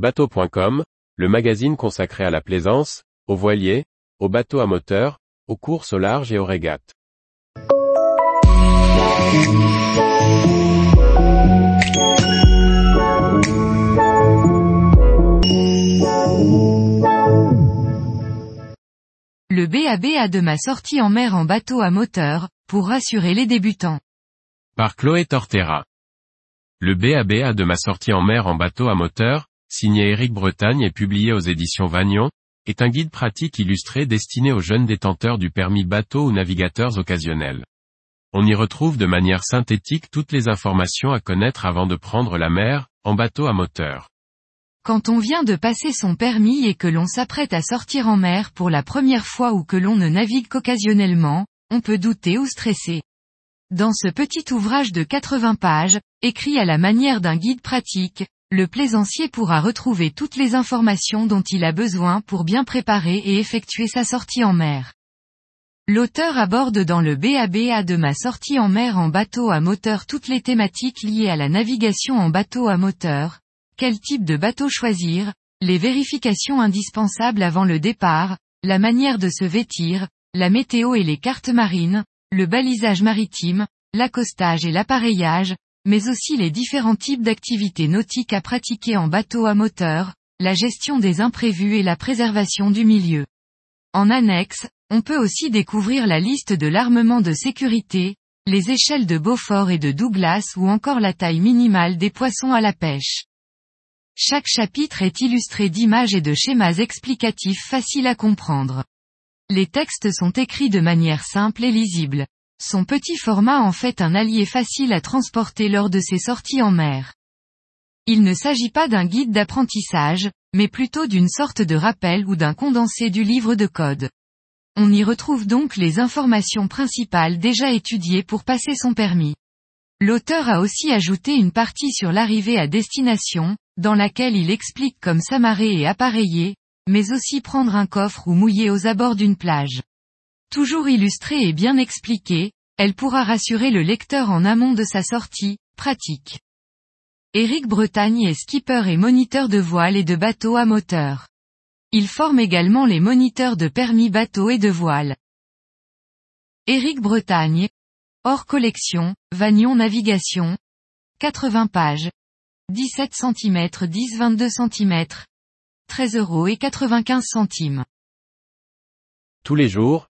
Bateau.com, le magazine consacré à la plaisance, aux voiliers, aux bateaux à moteur, aux courses au large et aux régates. Le BABA de ma sortie en mer en bateau à moteur, pour rassurer les débutants. Par Chloé Tortera. Le BABA de ma sortie en mer en bateau à moteur, signé Éric Bretagne et publié aux éditions Vagnon, est un guide pratique illustré destiné aux jeunes détenteurs du permis bateau ou navigateurs occasionnels. On y retrouve de manière synthétique toutes les informations à connaître avant de prendre la mer, en bateau à moteur. Quand on vient de passer son permis et que l'on s'apprête à sortir en mer pour la première fois ou que l'on ne navigue qu'occasionnellement, on peut douter ou stresser. Dans ce petit ouvrage de 80 pages, écrit à la manière d'un guide pratique, le plaisancier pourra retrouver toutes les informations dont il a besoin pour bien préparer et effectuer sa sortie en mer. L'auteur aborde dans le BABA de ma sortie en mer en bateau à moteur toutes les thématiques liées à la navigation en bateau à moteur, quel type de bateau choisir, les vérifications indispensables avant le départ, la manière de se vêtir, la météo et les cartes marines, le balisage maritime, l'accostage et l'appareillage, mais aussi les différents types d'activités nautiques à pratiquer en bateau à moteur, la gestion des imprévus et la préservation du milieu. En annexe, on peut aussi découvrir la liste de l'armement de sécurité, les échelles de Beaufort et de Douglas ou encore la taille minimale des poissons à la pêche. Chaque chapitre est illustré d'images et de schémas explicatifs faciles à comprendre. Les textes sont écrits de manière simple et lisible. Son petit format en fait un allié facile à transporter lors de ses sorties en mer. Il ne s'agit pas d'un guide d'apprentissage, mais plutôt d'une sorte de rappel ou d'un condensé du livre de code. On y retrouve donc les informations principales déjà étudiées pour passer son permis. L'auteur a aussi ajouté une partie sur l'arrivée à destination, dans laquelle il explique comme s'amarrer et appareiller, mais aussi prendre un coffre ou mouiller aux abords d'une plage. Toujours illustrée et bien expliquée, elle pourra rassurer le lecteur en amont de sa sortie, pratique. Éric Bretagne est skipper et moniteur de voile et de bateau à moteur. Il forme également les moniteurs de permis bateau et de voile. Éric Bretagne, Hors collection, Vagnon Navigation. 80 pages. 17 cm 10-22 cm. 13 euros et 95 centimes. Tous les jours,